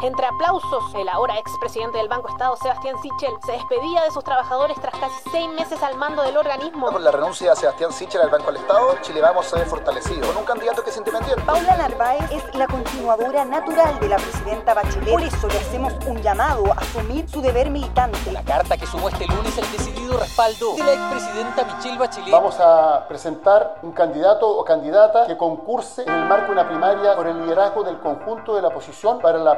Entre aplausos, el ahora expresidente del Banco Estado, Sebastián Sichel, se despedía de sus trabajadores tras casi seis meses al mando del organismo. Con la renuncia de Sebastián Sichel al Banco del Estado, Chile Vamos se ve fortalecido, con un candidato que es independiente. Paula Narváez es la continuadora natural de la presidenta Bachelet. Por eso le hacemos un llamado a asumir su deber militante. La carta que sumó este lunes el decidido respaldo de la expresidenta Michelle Bachelet. Vamos a presentar un candidato o candidata que concurse en el marco de una primaria por el liderazgo del conjunto de la oposición para la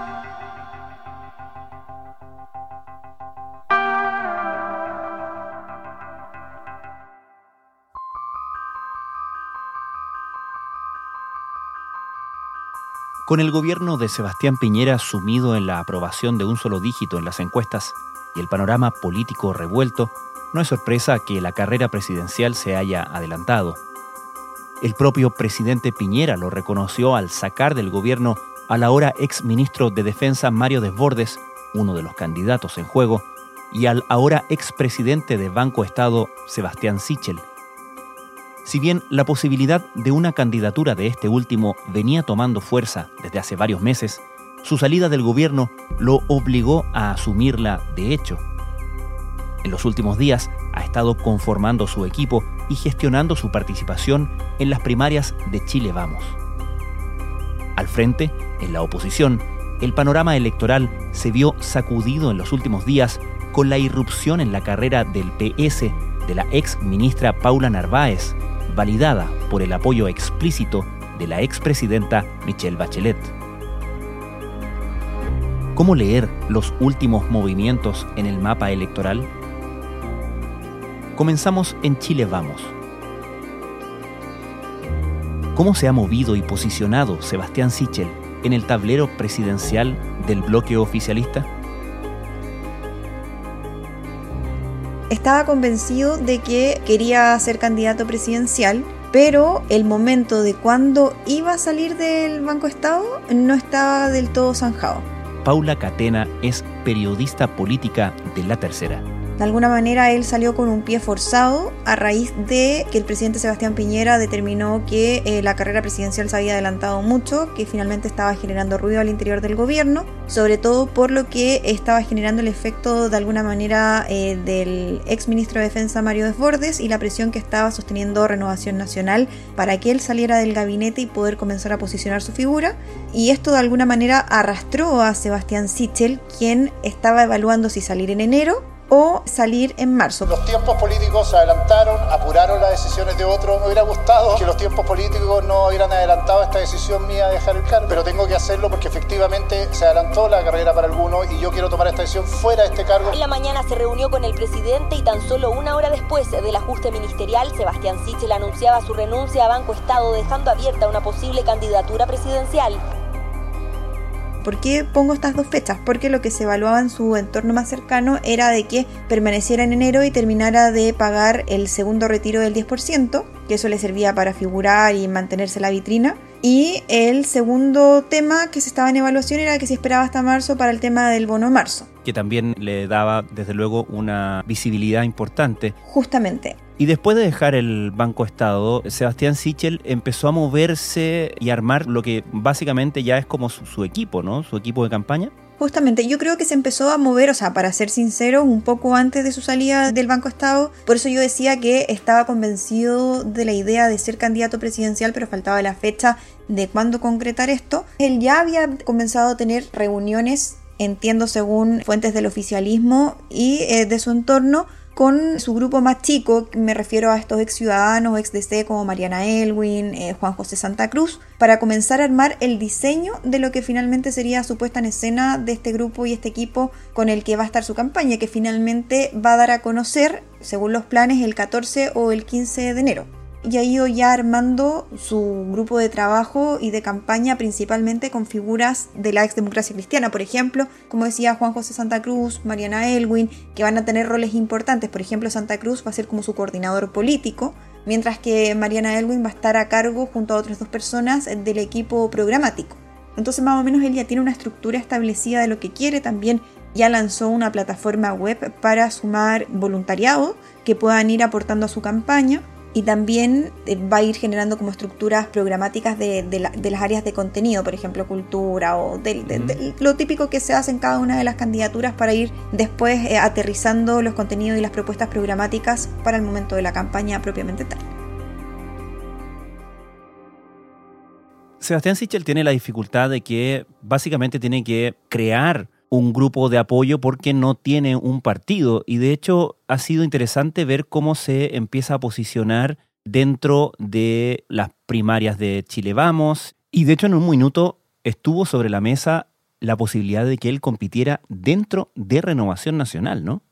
Con el gobierno de Sebastián Piñera sumido en la aprobación de un solo dígito en las encuestas y el panorama político revuelto, no es sorpresa que la carrera presidencial se haya adelantado. El propio presidente Piñera lo reconoció al sacar del gobierno al ahora ex ministro de Defensa Mario Desbordes, uno de los candidatos en juego, y al ahora ex presidente de Banco Estado Sebastián Sichel. Si bien la posibilidad de una candidatura de este último venía tomando fuerza desde hace varios meses, su salida del gobierno lo obligó a asumirla de hecho. En los últimos días ha estado conformando su equipo y gestionando su participación en las primarias de Chile Vamos. Al frente, en la oposición, el panorama electoral se vio sacudido en los últimos días con la irrupción en la carrera del PS de la ex ministra Paula Narváez, validada por el apoyo explícito de la expresidenta Michelle Bachelet. ¿Cómo leer los últimos movimientos en el mapa electoral? Comenzamos en Chile Vamos. ¿Cómo se ha movido y posicionado Sebastián Sichel en el tablero presidencial del bloque oficialista? Estaba convencido de que quería ser candidato presidencial, pero el momento de cuándo iba a salir del Banco Estado no estaba del todo zanjado. Paula Catena es periodista política de La Tercera. De alguna manera él salió con un pie forzado a raíz de que el presidente Sebastián Piñera determinó que eh, la carrera presidencial se había adelantado mucho, que finalmente estaba generando ruido al interior del gobierno, sobre todo por lo que estaba generando el efecto de alguna manera eh, del ex ministro de Defensa Mario Desbordes y la presión que estaba sosteniendo Renovación Nacional para que él saliera del gabinete y poder comenzar a posicionar su figura. Y esto de alguna manera arrastró a Sebastián Sichel, quien estaba evaluando si salir en enero o salir en marzo. Los tiempos políticos se adelantaron, apuraron las decisiones de otros. Me hubiera gustado que los tiempos políticos no hubieran adelantado esta decisión mía de dejar el cargo, pero tengo que hacerlo porque efectivamente se adelantó la carrera para algunos y yo quiero tomar esta decisión fuera de este cargo. En la mañana se reunió con el presidente y tan solo una hora después del ajuste ministerial, Sebastián Sichel anunciaba su renuncia a Banco Estado, dejando abierta una posible candidatura presidencial. ¿Por qué pongo estas dos fechas? Porque lo que se evaluaba en su entorno más cercano era de que permaneciera en enero y terminara de pagar el segundo retiro del 10%, que eso le servía para figurar y mantenerse la vitrina. Y el segundo tema que se estaba en evaluación era que se esperaba hasta marzo para el tema del bono marzo. Que también le daba, desde luego, una visibilidad importante. Justamente. Y después de dejar el Banco Estado, Sebastián Sichel empezó a moverse y armar lo que básicamente ya es como su, equipo, ¿no? Su equipo de campaña. Justamente, yo creo que se empezó a mover, o sea, para ser sincero, un poco antes de su salida del Banco Estado. Por eso yo decía que estaba convencido de la idea de ser candidato presidencial, pero faltaba la fecha de cuándo concretar esto. Él ya había comenzado a tener reuniones, entiendo según fuentes del oficialismo y eh, de su entorno, con su grupo más chico, me refiero a estos ex ciudadanos, ex DC como Mariana Elwin, eh, Juan José Santa Cruz, para comenzar a armar el diseño de lo que finalmente sería su puesta en escena de este grupo y este equipo con el que va a estar su campaña, que finalmente va a dar a conocer, según los planes, el 14 o el 15 de enero y ha ido ya armando su grupo de trabajo y de campaña principalmente con figuras de la ex democracia cristiana, por ejemplo, como decía Juan José Santa Cruz, Mariana Elwin, que van a tener roles importantes, por ejemplo Santa Cruz va a ser como su coordinador político, mientras que Mariana Elwin va a estar a cargo junto a otras dos personas del equipo programático. Entonces más o menos él ya tiene una estructura establecida de lo que quiere. También ya lanzó una plataforma web para sumar voluntariado que puedan ir aportando a su campaña y también eh, va a ir generando como estructuras programáticas de, las áreas de contenido, por ejemplo, cultura o de, lo típico que se hace en cada una de las candidaturas para ir después eh, aterrizando los contenidos y las propuestas programáticas para el momento de la campaña propiamente tal. Sebastián Sichel tiene la dificultad de que básicamente tiene que crear un grupo de apoyo porque no tiene un partido y de hecho ha sido interesante ver cómo se empieza a posicionar dentro de las primarias de Chile Vamos y de hecho en un minuto estuvo sobre la mesa la posibilidad de que él compitiera dentro de Renovación Nacional, ¿no?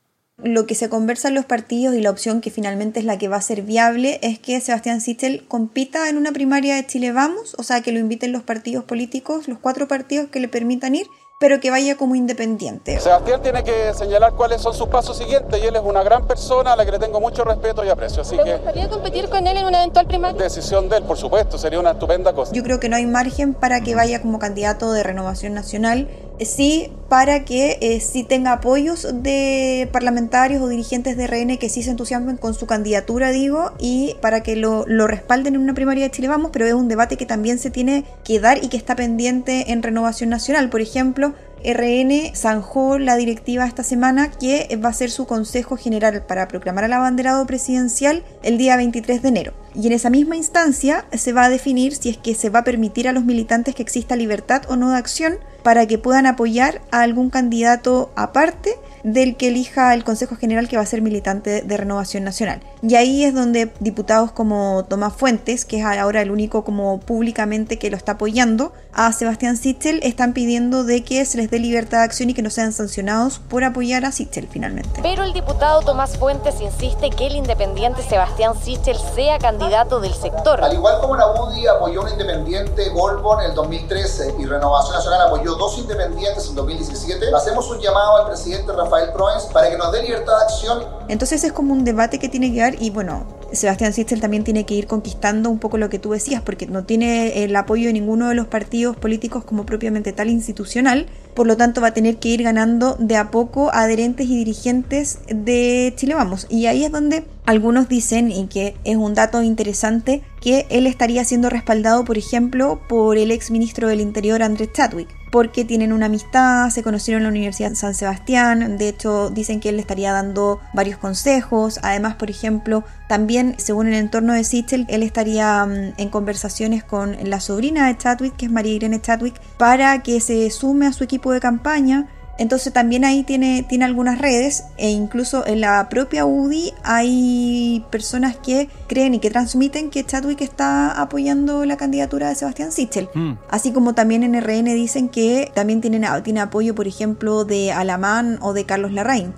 Lo que se conversa en los partidos y la opción que finalmente es la que va a ser viable es que Sebastián Sichel compita en una primaria de Chile Vamos, o sea, que lo inviten los partidos políticos, los cuatro partidos que le permitan ir, pero que vaya como independiente. Sebastián tiene que señalar cuáles son sus pasos siguientes y él es una gran persona a la que le tengo mucho respeto y aprecio. Así ¿Te gustaría competir con él en una eventual primaria? Decisión de él, por supuesto, sería una estupenda cosa. Yo creo que no hay margen para que vaya como candidato de renovación nacional sí para que eh, sí tenga apoyos de parlamentarios o dirigentes de RN que sí se entusiasmen con su candidatura, digo, y para que lo, lo, respalden en una primaria de Chile Vamos, pero es un debate que también se tiene que dar y que está pendiente en Renovación Nacional. Por ejemplo, RN zanjó la directiva esta semana que va a ser su Consejo General para proclamar al abanderado presidencial el día 23 de enero. Y en esa misma instancia se va a definir si es que se va a permitir a los militantes que exista libertad o no de acción para que puedan apoyar a algún candidato aparte del que elija el Consejo General que va a ser militante de Renovación Nacional. Y ahí es donde diputados como Tomás Fuentes, que es ahora el único como públicamente que lo está apoyando, a Sebastián Sichel están pidiendo de que se les dé libertad de acción y que no sean sancionados por apoyar a Sichel finalmente. Pero el diputado Tomás Fuentes insiste que el independiente Sebastián Sichel sea candidato del sector. Al igual como la UDI apoyó un independiente Golbo en el 2013 y Renovación Nacional apoyó dos independientes en 2017, hacemos un llamado al presidente Rafael Proens para que nos dé libertad de acción. Entonces es como un debate que tiene que dar y bueno, Sebastián Sichel también tiene que ir conquistando un poco lo que tú decías, porque no tiene el apoyo de ninguno de los partidos políticos como propiamente tal institucional, por lo tanto va a tener que ir ganando de a poco adherentes y dirigentes de Chile Vamos. Y ahí es donde algunos dicen, y que es un dato interesante, que él estaría siendo respaldado, por ejemplo, por el ex ministro del Interior, Andrés Chadwick, porque tienen una amistad, se conocieron en la Universidad de San Sebastián, de hecho dicen que él le estaría dando varios consejos, además, por ejemplo, también, según el entorno de Sichel, él estaría mm, en conversaciones con la sobrina de Chadwick, que es María Irene Chadwick, para que se sume a su equipo de campaña entonces también ahí tiene, tiene algunas redes e incluso en la propia UDI hay personas que creen y que transmiten que Chadwick está apoyando la candidatura de Sebastián Sichel. Hmm. Así como también en RN dicen que también tienen, tiene apoyo, por ejemplo, de Alamán o de Carlos Larraín.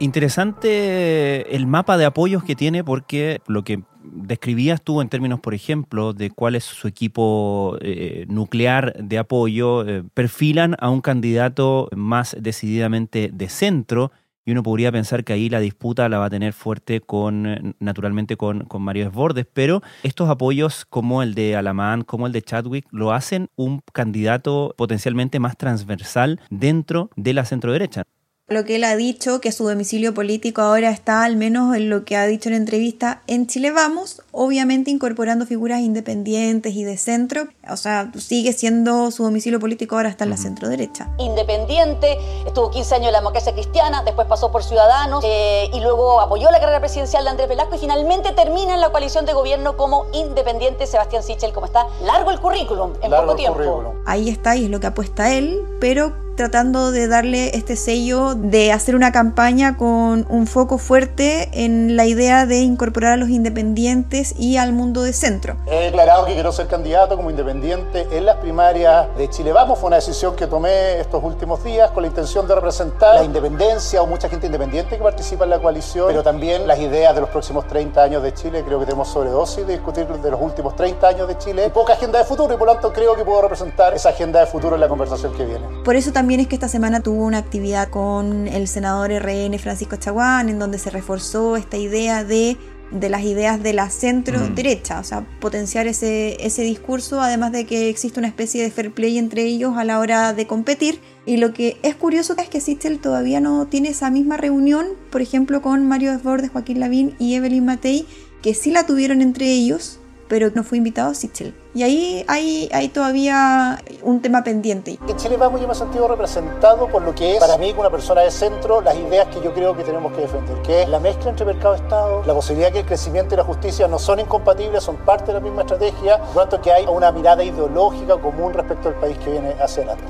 Interesante el mapa de apoyos que tiene porque lo que describías tú en términos, por ejemplo, de cuál es su equipo eh, nuclear de apoyo, eh, perfilan a un candidato más decididamente de centro y uno podría pensar que ahí la disputa la va a tener fuerte con, naturalmente, con, con Mario Desbordes, pero estos apoyos como el de Alamán, como el de Chadwick, lo hacen un candidato potencialmente más transversal dentro de la centro derecha lo que él ha dicho, que su domicilio político ahora está, al menos en lo que ha dicho en entrevista, en Chile Vamos, obviamente incorporando figuras independientes y de centro, o sea, sigue siendo su domicilio político, ahora está en la centro derecha. Independiente, estuvo 15 años en la democracia cristiana, después pasó por Ciudadanos eh, y luego apoyó la carrera presidencial de Andrés Velasco y finalmente termina en la coalición de gobierno como independiente Sebastián Sichel, como está largo el currículum en poco tiempo. Ahí está y es lo que apuesta él, pero tratando de darle este sello de hacer una campaña con un foco fuerte en la idea de incorporar a los independientes y al mundo de centro. He declarado que quiero ser candidato como independiente en las primarias de Chile Vamos. Fue una decisión que tomé estos últimos días con la intención de representar la independencia o mucha gente independiente que participa en la coalición, pero también las ideas de los próximos 30 años de Chile. Creo que tenemos sobredosis de discutir de los últimos 30 años de Chile y poca agenda de futuro y por lo tanto creo que puedo representar esa agenda de futuro en la conversación que viene. Por eso también también es que esta semana tuvo una actividad con el senador RN Francisco Chaguán, en donde se reforzó esta idea de de las ideas de la centro derecha, o sea, potenciar ese, ese discurso, además de que existe una especie de fair play entre ellos a la hora de competir. Y lo que es curioso es que Sichel todavía no tiene esa misma reunión, por ejemplo, con Mario Desbordes, Joaquín Lavín y Evelyn Matei, que sí la tuvieron entre ellos, pero no fue invitado Sichel. Y ahí hay, hay todavía un tema pendiente. En Chile va muy en sentido representado por lo que es, para mí, como una persona de centro, las ideas que yo creo que tenemos que defender, que es la mezcla entre mercado y Estado, la posibilidad que el crecimiento y la justicia no son incompatibles, son parte de la misma estrategia, por lo tanto que hay una mirada ideológica común respecto al país que viene hacia adelante.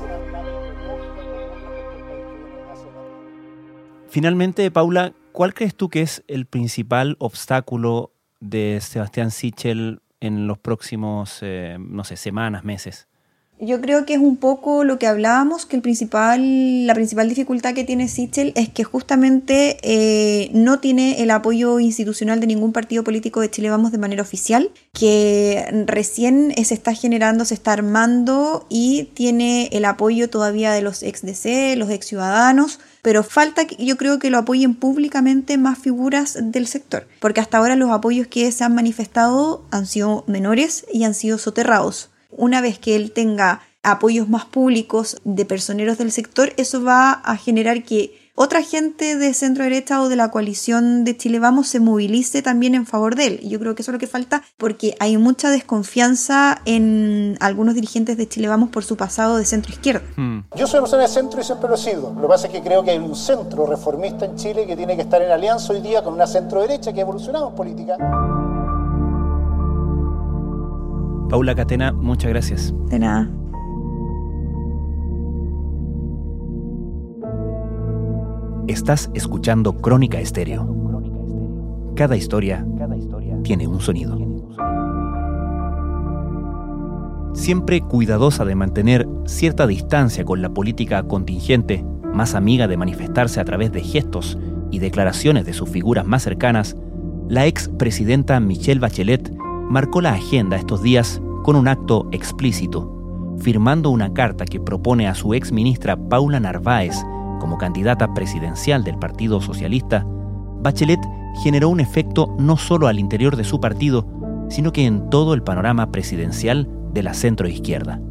Finalmente, Paula, ¿cuál crees tú que es el principal obstáculo de Sebastián Sichel en los próximos, eh, no sé, semanas, meses? Yo creo que es un poco lo que hablábamos, que el principal, la principal dificultad que tiene Sichel es que justamente eh, no tiene el apoyo institucional de ningún partido político de Chile Vamos de manera oficial, que recién se está generando, se está armando y tiene el apoyo todavía de los ex DC, los ex ciudadanos, pero falta yo creo que lo apoyen públicamente más figuras del sector, porque hasta ahora los apoyos que se han manifestado han sido menores y han sido soterrados. Una vez que él tenga apoyos más públicos de personeros del sector, eso va a generar que otra gente de centro derecha o de la coalición de Chile Vamos se movilice también en favor de él. Yo creo que eso es lo que falta porque hay mucha desconfianza en algunos dirigentes de Chile Vamos por su pasado de centro izquierda. Hmm. Yo soy una persona de centro y siempre lo he sido. Lo que pasa es que creo que hay un centro reformista en Chile que tiene que estar en alianza hoy día con una centro derecha que ha evolucionado en política. Paula Catena, muchas gracias. De nada. Estás escuchando Crónica Estéreo. Cada historia tiene un sonido. Siempre cuidadosa de mantener cierta distancia con la política contingente, más amiga de manifestarse a través de gestos y declaraciones de sus figuras más cercanas, la ex presidenta Michelle Bachelet marcó la agenda estos días con un acto explícito, firmando una carta que propone a su ex ministra Paula Narváez como candidata presidencial del Partido Socialista, Bachelet generó un efecto no solo al interior de su partido, sino que en todo el panorama presidencial de la centroizquierda.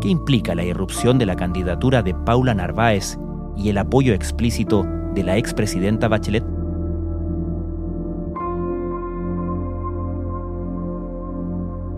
¿Qué implica la irrupción de la candidatura de Paula Narváez y el apoyo explícito de la expresidenta Bachelet?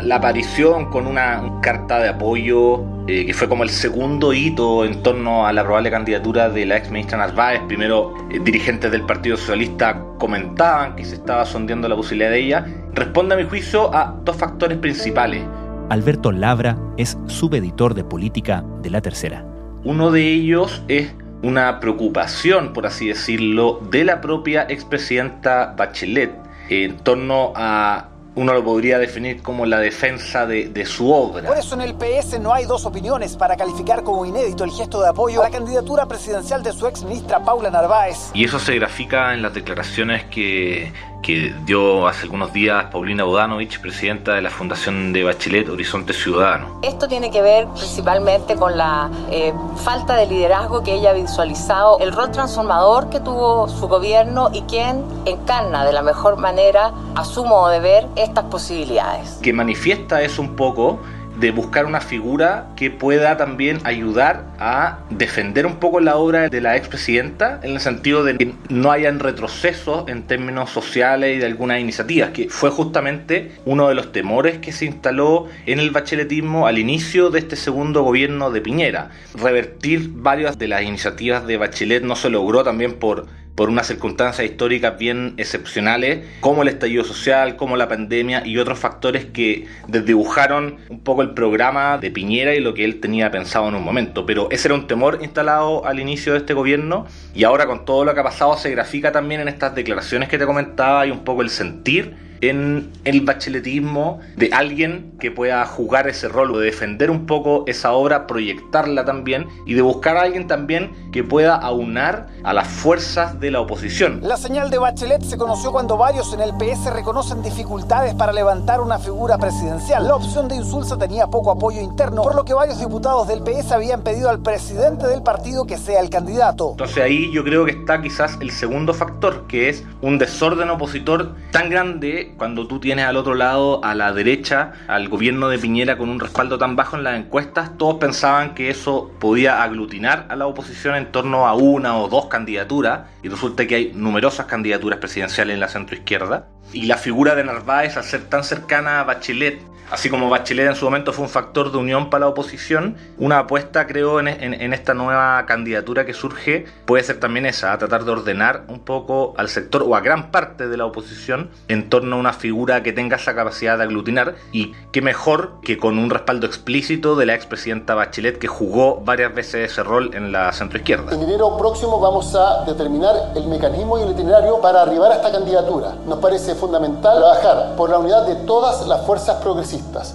La aparición con una carta de apoyo eh, que fue como el segundo hito en torno a la probable candidatura de la ex ministra Narváez. Primero, eh, dirigentes del Partido Socialista comentaban que se estaba sondeando la posibilidad de ella. Responde a mi juicio a dos factores principales. Alberto Labra es subeditor de política de La Tercera. Uno de ellos es una preocupación, por así decirlo, de la propia expresidenta Bachelet en torno a uno lo podría definir como la defensa de, su obra. Por eso en el PS no hay dos opiniones para calificar como inédito el gesto de apoyo a la candidatura presidencial de su ex ministra Paula Narváez. Y eso se grafica en las declaraciones que que dio hace algunos días Paulina Bodanovich, presidenta de la Fundación de Bachelet Horizonte Ciudadano. Esto tiene que ver principalmente con la eh, falta de liderazgo que ella ha visualizado, el rol transformador que tuvo su gobierno y quien encarna de la mejor manera, a su modo de ver, estas posibilidades. Que manifiesta eso un poco de buscar una figura que pueda también ayudar a defender un poco la obra de la expresidenta en el sentido de que no hayan retrocesos en términos sociales y de algunas iniciativas, que fue justamente uno de los temores que se instaló en el bacheletismo al inicio de este segundo gobierno de Piñera. Revertir varias de las iniciativas de Bachelet no se logró también por por unas circunstancias históricas bien excepcionales, como el estallido social, como la pandemia y otros factores que desdibujaron un poco el programa de Piñera y lo que él tenía pensado en un momento. Pero ese era un temor instalado al inicio de este gobierno y ahora con todo lo que ha pasado se grafica también en estas declaraciones que te comentaba y un poco el sentir en el bacheletismo de alguien que pueda jugar ese rol, de defender un poco esa obra, proyectarla también y de buscar a alguien también que pueda aunar a las fuerzas de la oposición. La señal de Bachelet se conoció cuando varios en el PS reconocen dificultades para levantar una figura presidencial. La opción de Insulza tenía poco apoyo interno, por lo que varios diputados del PS habían pedido al presidente del partido que sea el candidato. Entonces ahí yo creo que está quizás el segundo factor, que es un desorden opositor tan grande cuando tú tienes al otro lado a la derecha, al gobierno de Piñera con un respaldo tan bajo en las encuestas, todos pensaban que eso podía aglutinar a la oposición en torno a una o dos candidaturas, y resulta que hay numerosas candidaturas presidenciales en la centroizquierda. Y la figura de Narváez, al ser tan cercana a Bachelet, Así como Bachelet en su momento fue un factor de unión para la oposición, una apuesta creo en, esta nueva candidatura que surge puede ser también esa, a tratar de ordenar un poco al sector o a gran parte de la oposición en torno a una figura que tenga esa capacidad de aglutinar y qué mejor que con un respaldo explícito de la expresidenta Bachelet que jugó varias veces ese rol en la centroizquierda. En enero próximo vamos a determinar el mecanismo y el itinerario para arribar a esta candidatura. Nos parece fundamental trabajar por la unidad de todas las fuerzas progresistas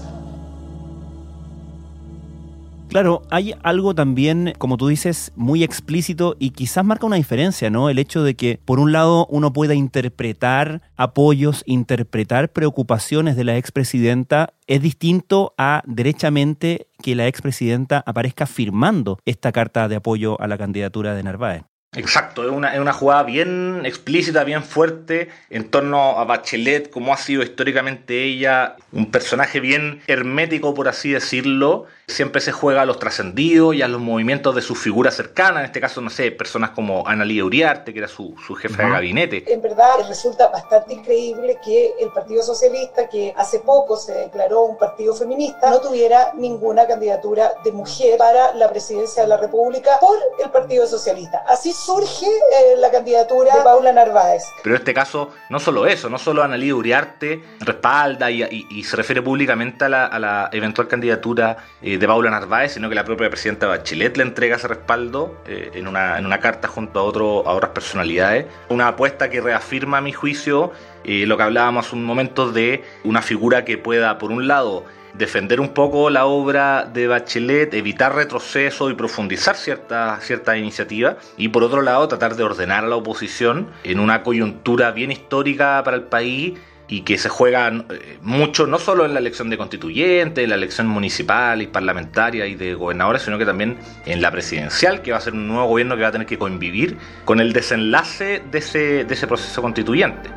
Claro, hay algo también, como tú dices, muy explícito y quizás marca una diferencia, ¿no? El hecho de que, por un lado, uno pueda interpretar apoyos, interpretar preocupaciones de la expresidenta, es distinto a derechamente que la expresidenta aparezca firmando esta carta de apoyo a la candidatura de Narváez. Exacto, es una, es una jugada bien explícita, bien fuerte en torno a Bachelet, como ha sido históricamente ella, un personaje bien hermético, por así decirlo, siempre se juega a los trascendidos y a los movimientos de sus figuras cercanas, en este caso, no sé, personas como Analía Uriarte, que era su, su jefe de gabinete. En verdad, resulta bastante increíble que el Partido Socialista, que hace poco se declaró un partido feminista, no tuviera ninguna candidatura de mujer para la presidencia de la República por el Partido Socialista. Así surge eh, la candidatura de Paula Narváez. Pero en este caso, no solo eso, no solo Analía Uriarte respalda y, se refiere públicamente a la, eventual candidatura eh, de Paula Narváez, sino que la propia presidenta Bachelet le entrega ese respaldo eh, en, una, en, una, carta junto a, otro, a otras personalidades. Una apuesta que reafirma, a mi juicio, lo que hablábamos hace un momento de una figura que pueda, por un lado, defender un poco la obra de Bachelet, evitar retroceso y profundizar ciertas cierta iniciativas, y por otro lado tratar de ordenar a la oposición en una coyuntura bien histórica para el país y que se juega eh, mucho, no solo en la elección de constituyentes, en la elección municipal y parlamentaria y de gobernadores, sino que también en la presidencial, que va a ser un nuevo gobierno que va a tener que convivir con el desenlace de ese, de ese proceso constituyente.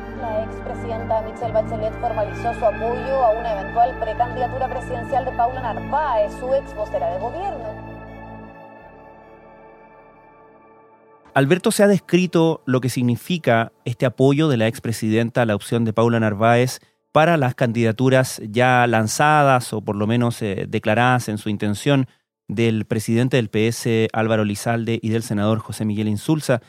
Michelle Bachelet formalizó su apoyo a una eventual precandidatura presidencial de Paula Narváez, su ex vocera de gobierno. Alberto se ha descrito lo que significa este apoyo de la expresidenta a la opción de Paula Narváez para las candidaturas ya lanzadas o por lo menos eh, declaradas en su intención del presidente del PS Álvaro Lizalde y del senador José Miguel Insulza.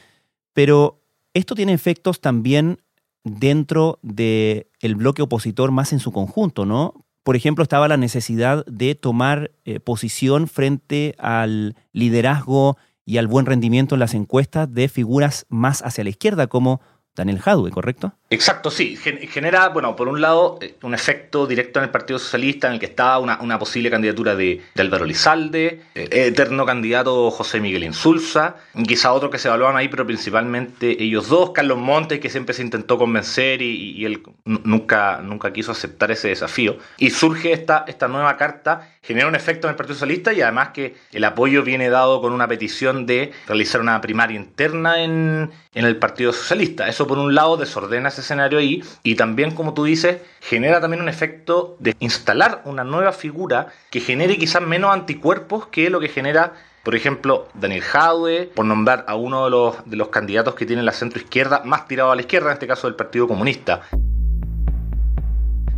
Pero esto tiene efectos también dentro del bloque opositor más en su conjunto, ¿no? Por ejemplo, estaba la necesidad de tomar eh, posición frente al liderazgo y al buen rendimiento en las encuestas de figuras más hacia la izquierda, como Daniel Jadwe, ¿correcto? Exacto, sí. Genera, bueno, por un lado, eh, un efecto directo en el Partido Socialista en el que estaba una, posible candidatura de, Álvaro Lizalde, eh, eterno candidato José Miguel Insulza, quizá otro que se evaluaban ahí, pero principalmente ellos dos, Carlos Montes, que siempre se intentó convencer y, él nunca, nunca quiso aceptar ese desafío. Y surge esta, esta nueva carta, genera un efecto en el Partido Socialista y además que el apoyo viene dado con una petición de realizar una primaria interna en, en el Partido Socialista. Eso por un lado desordena ese escenario ahí y también, como tú dices, genera también un efecto de instalar una nueva figura que genere quizás menos anticuerpos que lo que genera por ejemplo, Daniel Jadwe, por nombrar a uno de los, de los candidatos que tiene la centro izquierda, más tirado a la izquierda, en este caso del Partido Comunista.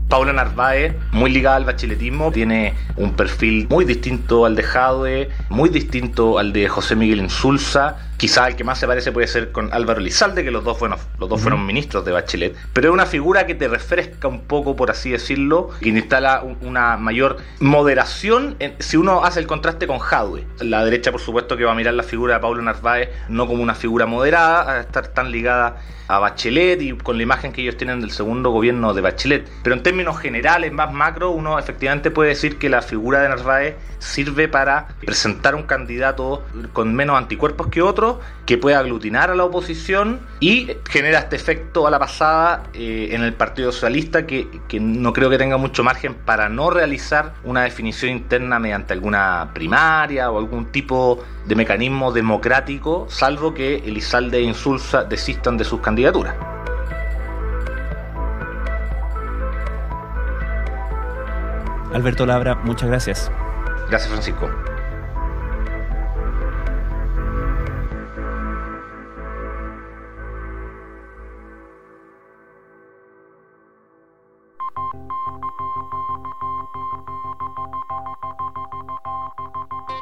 Paula Narváez, muy ligada al bacheletismo, tiene un perfil muy distinto al de Jadwe, muy distinto al de José Miguel Insulza, Quizá el que más se parece puede ser con Álvaro Lizalde, que los dos, fueron, los dos fueron ministros de Bachelet, pero es una figura que te refresca un poco, por así decirlo, que instala una mayor moderación si uno hace el contraste con Jadwe. La derecha, por supuesto, que va a mirar la figura de Pablo Narváez no como una figura moderada, a estar tan ligada a Bachelet y con la imagen que ellos tienen del segundo gobierno de Bachelet. Pero en términos generales, más macro, uno efectivamente puede decir que la figura de Narváez sirve para presentar un candidato con menos anticuerpos que otro, que pueda aglutinar a la oposición y genera este efecto a la pasada eh, en el Partido Socialista que, que no creo que tenga mucho margen para no realizar una definición interna mediante alguna primaria o algún tipo de mecanismo democrático, salvo que Elizalde e Insulza desistan de sus candidaturas. Alberto Labra, muchas gracias. Gracias, Francisco.